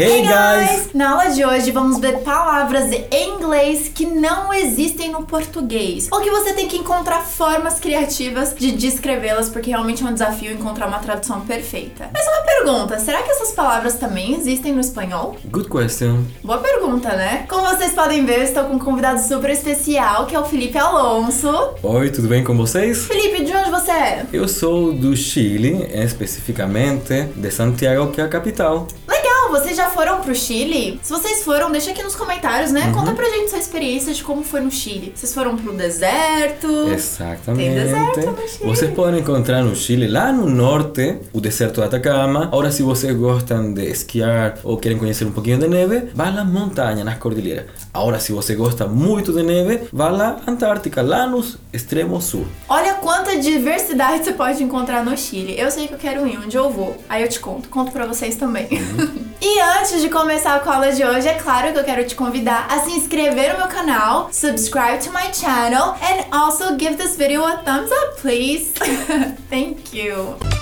Hey guys! Na aula de hoje vamos ver palavras em inglês que não existem no português. Ou que você tem que encontrar formas criativas de descrevê-las, porque realmente é um desafio encontrar uma tradução perfeita. Mas uma pergunta: será que essas palavras também existem no espanhol? Good question. Boa pergunta, né? Como vocês podem ver, estou com um convidado super especial, que é o Felipe Alonso. Oi, tudo bem com vocês? Felipe, de onde você é? Eu sou do Chile, especificamente de Santiago, que é a capital. Legal, vocês já pro Chile? Se vocês foram, deixa aqui nos comentários, né? Conta pra gente sua experiência de como foi no Chile. Vocês foram pro deserto? Exatamente. Tem deserto no Chile. Vocês podem encontrar no Chile, lá no norte, o deserto de Atacama. Agora, se vocês gostam de esquiar ou querem conhecer um pouquinho de neve, vá lá montanha, nas cordilheiras. Agora, se você gosta muito de neve, vá lá Antártica, lá no extremo sul. Olha quanta diversidade você pode encontrar no Chile. Eu sei que eu quero ir, onde eu vou. Aí eu te conto, conto pra vocês também. e antes de começar a aula de hoje, é claro que eu quero te convidar a se inscrever no meu canal, subscribe to my channel, and also give this video a thumbs up, please. Thank you.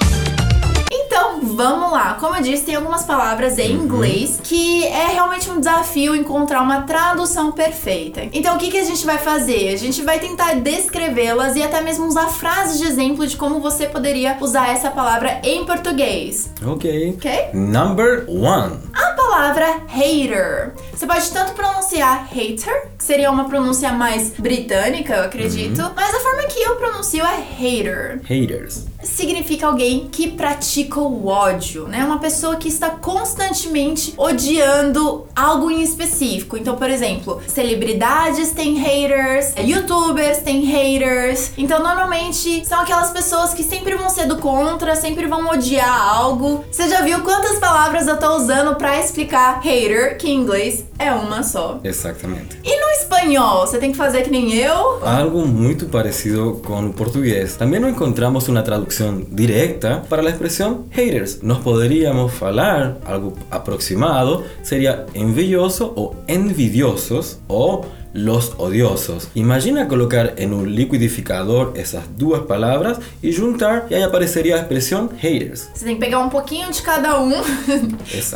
Então, vamos lá. Como eu disse, tem algumas palavras em inglês que é realmente um desafio encontrar uma tradução perfeita. Então, o que, que a gente vai fazer? A gente vai tentar descrevê-las e até mesmo usar frases de exemplo de como você poderia usar essa palavra em português. Ok. Ok? Number one. A palavra hater. Você pode tanto pronunciar hater, que seria uma pronúncia mais britânica, eu acredito, mas a forma que eu pronuncio é hater. Haters. Significa alguém que pratica o ódio, né? Uma pessoa que está constantemente odiando algo em específico. Então, por exemplo, celebridades têm haters, youtubers têm haters. Então, normalmente são aquelas pessoas que sempre vão ser do contra, sempre vão odiar algo. Você já viu quantas palavras eu tô usando pra explicar hater, que em inglês é uma só. Exatamente. E no espanhol, você tem que fazer que nem eu? Algo muito parecido con el portugués. También no encontramos una traducción directa para la expresión haters. Nos podríamos falar algo aproximado, sería envidioso o envidiosos o los odiosos. Imagina colocar en un liquidificador essas duas palavras e juntar e aí apareceria a expressão haters. Você tem que pegar um pouquinho de cada um,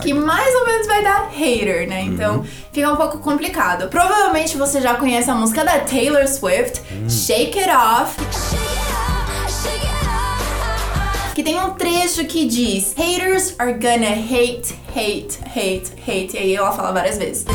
que mais ou menos vai dar hater, né? Então fica um pouco complicado. Provavelmente você já conhece a música da Taylor Swift, Shake It Off, que tem um trecho que diz: Haters are gonna hate, hate, hate, hate. E aí ela fala várias vezes.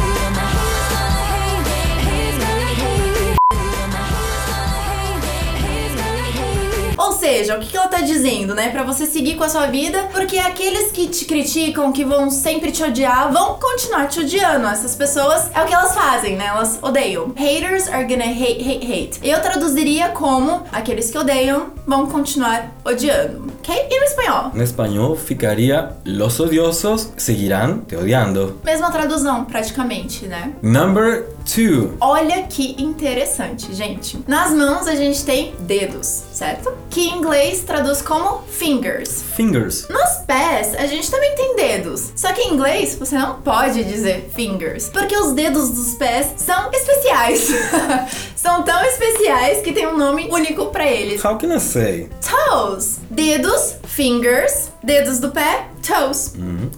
Ou seja, o que que ela tá dizendo, né? Pra você seguir com a sua vida, porque aqueles que te criticam, que vão sempre te odiar, vão continuar te odiando. Essas pessoas é o que elas fazem, né? Elas odeiam. Haters are gonna hate, hate, hate. Eu traduziria como aqueles que odeiam vão continuar odiando, ok? E no espanhol? En español ficaria los odiosos seguirán te odiando. Mesma tradução, praticamente, né? Number two. Olha que interessante, gente. Nas mãos a gente tem dedos, certo? Que em inglês traduz como fingers. Fingers. Nos pés, a gente também tem dedos. Só que em inglês, você não pode dizer fingers. Porque os dedos dos pés são especiais. são tão especiais que tem um nome único pra eles. How can I say? Toes. Dedos, fingers. Dedos do pé, toes.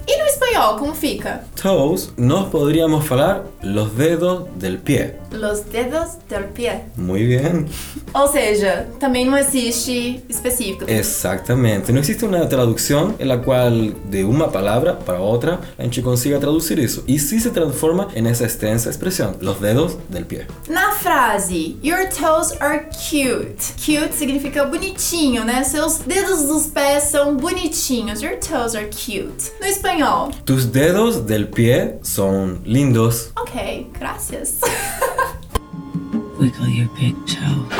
E no espanhol, como fica? Toes, nós poderíamos falar los dedos del pie. Los dedos del pé. Muy bien. Ou seja, também não existe específico. Exactamente. No existe una traducción en la cual de una palabra para otra a gente consiga traducir eso. Y sí se transforma en esa extensa expresión, los dedos del pie. Na frase, your toes are cute. Cute significa bonitinho, né? Seus dedos dos pés são bonitinhos. Your toes are cute. No espanhol, Tus dedos del pie son lindos. ok, gracias. Wiggle your big toe.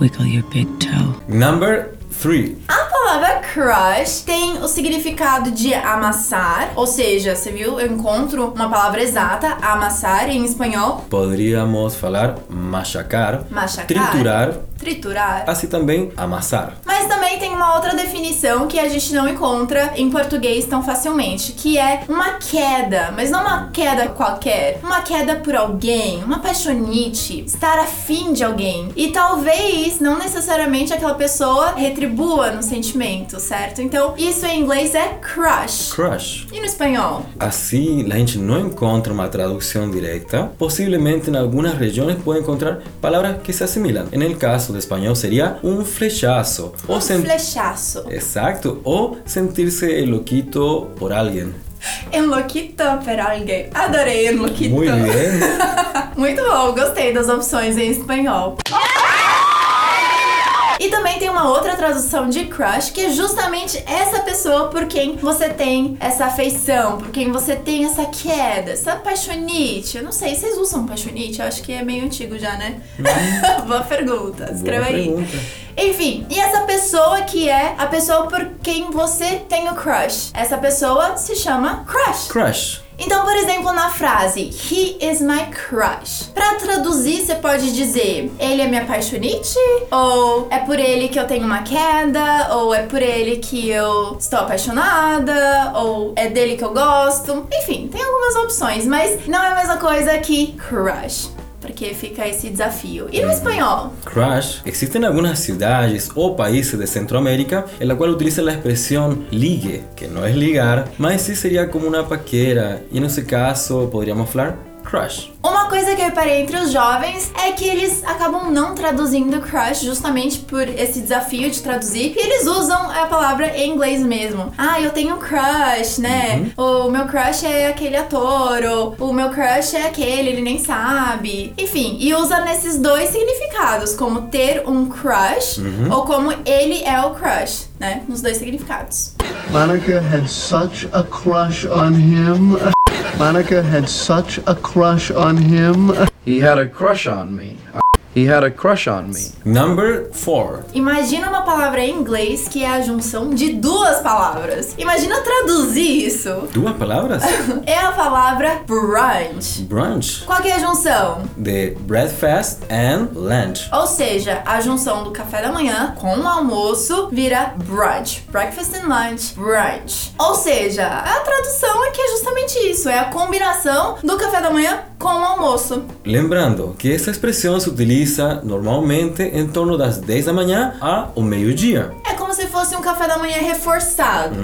Wiggle your big toe. Number three. A palavra crush tem o significado de amassar, ou seja, você viu? Eu encontro uma palavra exata, amassar em espanhol. Podríamos falar machacar, Machacar. triturar, Triturar. Assim também amassar. Mas também tem uma outra definição que a gente não encontra em português tão facilmente, que é uma queda, mas não uma queda qualquer, uma queda por alguém, uma paixonite, estar afim de alguém. E talvez não necessariamente aquela pessoa retribua no sentimento, certo? Então, isso em inglês é crush. Crush. E no espanhol? Assim, a gente não encontra uma tradução direta. Possivelmente em algumas regiões pode encontrar palavras que se assimilam. No caso do espanhol seria um flechaço. Um sen- flechaço. Exacto. O sentirse loquito por alguien. Enloquito per alguém. Adorei enloquito. Muy bien. Muito bom, gostei das opções em espanhol. E também tem uma outra tradução de crush, que é justamente essa pessoa por quem você tem essa afeição, por quem você tem essa queda, essa paixonite. Eu não sei, vocês usam paixonite? Eu acho que é meio antigo já, né? Boa pergunta, escreva aí. pergunta. Enfim, e essa pessoa que é a pessoa por quem você tem o crush? Essa pessoa se chama crush. Crush. Então, por exemplo, na frase He is my crush. Pra traduzir, você pode dizer Ele é minha paixonite? Ou é por ele que eu tenho uma queda? Ou é por ele que eu estou apaixonada? Ou é dele que eu gosto? Enfim, tem algumas opções, mas não é a mesma coisa que crush. Porque fica esse desafio. E no espanhol? Crush. Existen algunas ciudades o países de Centroamérica en la cual utilizan la expresión ligue, que no es ligar, mas sí sería como una paquera. Y en ese caso podríamos hablar crush. Uma coisa que eu reparei entre os jovens é que eles acabam não traduzindo crush justamente por esse desafio de traduzir. E eles usam a palavra em inglês mesmo. Ah, eu tenho um crush, né? O meu crush é aquele ator, ou o meu crush é aquele, ele nem sabe. Enfim, e usa nesses dois significados, como ter um crush ou como ele é o crush, né? Nos dois significados. Monica had such a crush on him. Monica had such a crush on him. He had a crush on me. He had a crush on me. Number 4. Imagina uma palavra em inglês que é a junção de duas palavras. Imagina traduzir isso. Duas palabras. É a palavra brunch. Brunch. Qual que é a junção? De breakfast and lunch. Ou seja, a junção do café da manhã com o almoço vira brunch. Breakfast and lunch, brunch. Ou seja, a tradução é que é justamente isso. É a combinação do café da manhã com o almoço. Lembrando que essa expressão se utiliza normalmente em torno das 10 da manhã ao meio-dia. É como se fosse um café da manhã reforçado,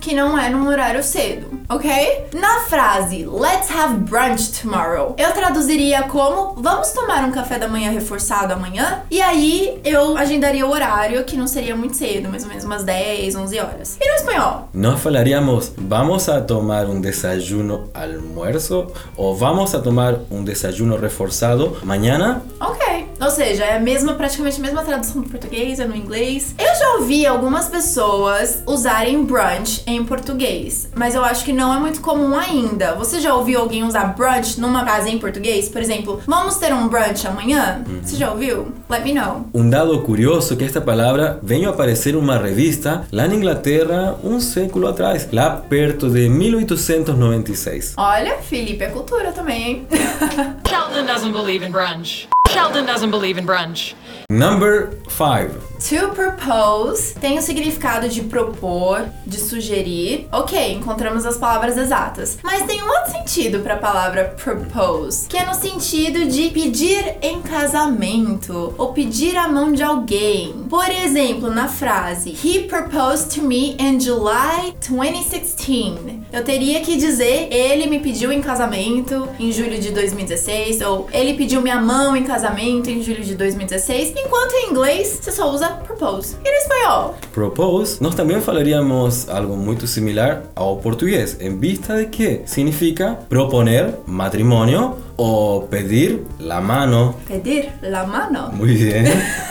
que não é num horário cedo, ok? Na frase Let's have brunch tomorrow, eu traduziria como Vamos tomar um café da manhã reforçado amanhã? E aí eu agendaria o horário, que não seria muito cedo, mais ou menos umas 10, 11 horas. E no espanhol? Nós falaríamos, vamos a tomar um desayuno almuerzo ou vamos a tomar um desayuno reforçado mañana. Ok. Ou seja, é a mesma, praticamente a mesma tradução do português, é no inglês. Eu já ouvi algumas pessoas usarem brunch em português, mas eu acho que não é muito comum ainda. Você já ouviu alguém usar brunch numa frase em português? Por exemplo, vamos ter um brunch amanhã? Você já ouviu? Let me know. Um dado curioso que esta palavra veio a aparecer em uma revista lá na Inglaterra um século atrás, lá perto de 1896. Olha, Felipe, é cultura também, hein? Sheldon doesn't believe in brunch. Sheldon doesn't believe in brunch. Number 5. To propose tem o significado de propor, de sugerir. Ok, encontramos as palavras exatas. Mas tem um outro sentido para a palavra propose, que é no sentido de pedir em casamento ou pedir a mão de alguém. Por exemplo, na frase He proposed to me in July 2016. Eu teria que dizer ele me pediu em casamento em julho de 2016 ou ele pediu minha mão em casamento em julho de 2016, enquanto em inglês você só usa propose. E no espanhol? Propose, nós também falaríamos algo muito similar ao português, em vista de que significa proponer matrimônio ou pedir la mano. Pedir la mano. Muy bien.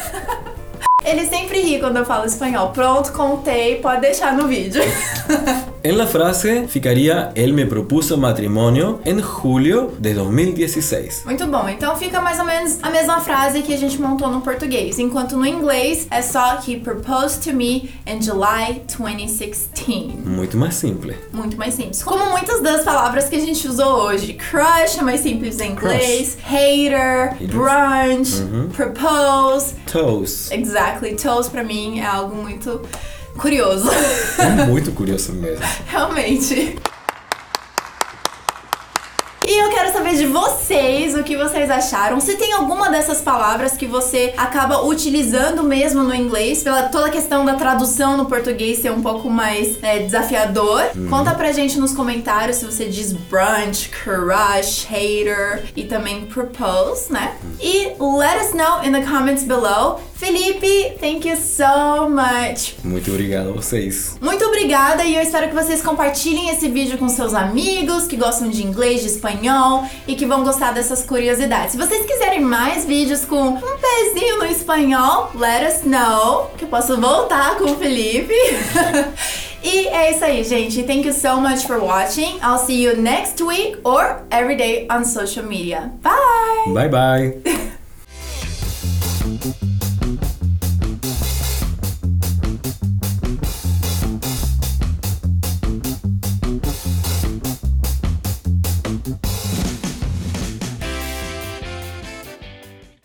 Ele sempre ri quando eu falo espanhol. Pronto, contei, pode deixar no vídeo. En la frase ficaria Él me propuso matrimonio en julio de 2016. Muito bom, então fica mais ou menos a mesma frase que a gente montou no português, enquanto no inglês é só He proposed to me in July 2016. Muito mais simples. Muito mais simples. Como muitas das palavras que a gente usou hoje. Crush é mais simples em inglês. Hater, brunch, propose. Toes. Exactly. Toes pra mim é algo muito curioso. É muito curioso mesmo. Realmente. E eu quero saber de vocês o que vocês acharam. Se tem alguma dessas palavras que você acaba utilizando mesmo no inglês, pela toda a questão da tradução no português ser um pouco mais é, desafiador. Conta pra gente nos comentários se você diz brunch, crush, hater e também propose, né? E let us know in the comments below. Felipe, thank you so much Muito obrigado a vocês. muito obrigada e eu espero que vocês compartilhem esse vídeo com seus amigos que gostam de inglês, de espanhol e que vão gostar dessas curiosidades. Se vocês quiserem mais vídeos com um pezinho no espanhol, let us know que eu posso voltar com o Felipe. e é isso aí, gente. Thank you so much for watching. I'll see you next week or every day on social media. Bye! Bye bye.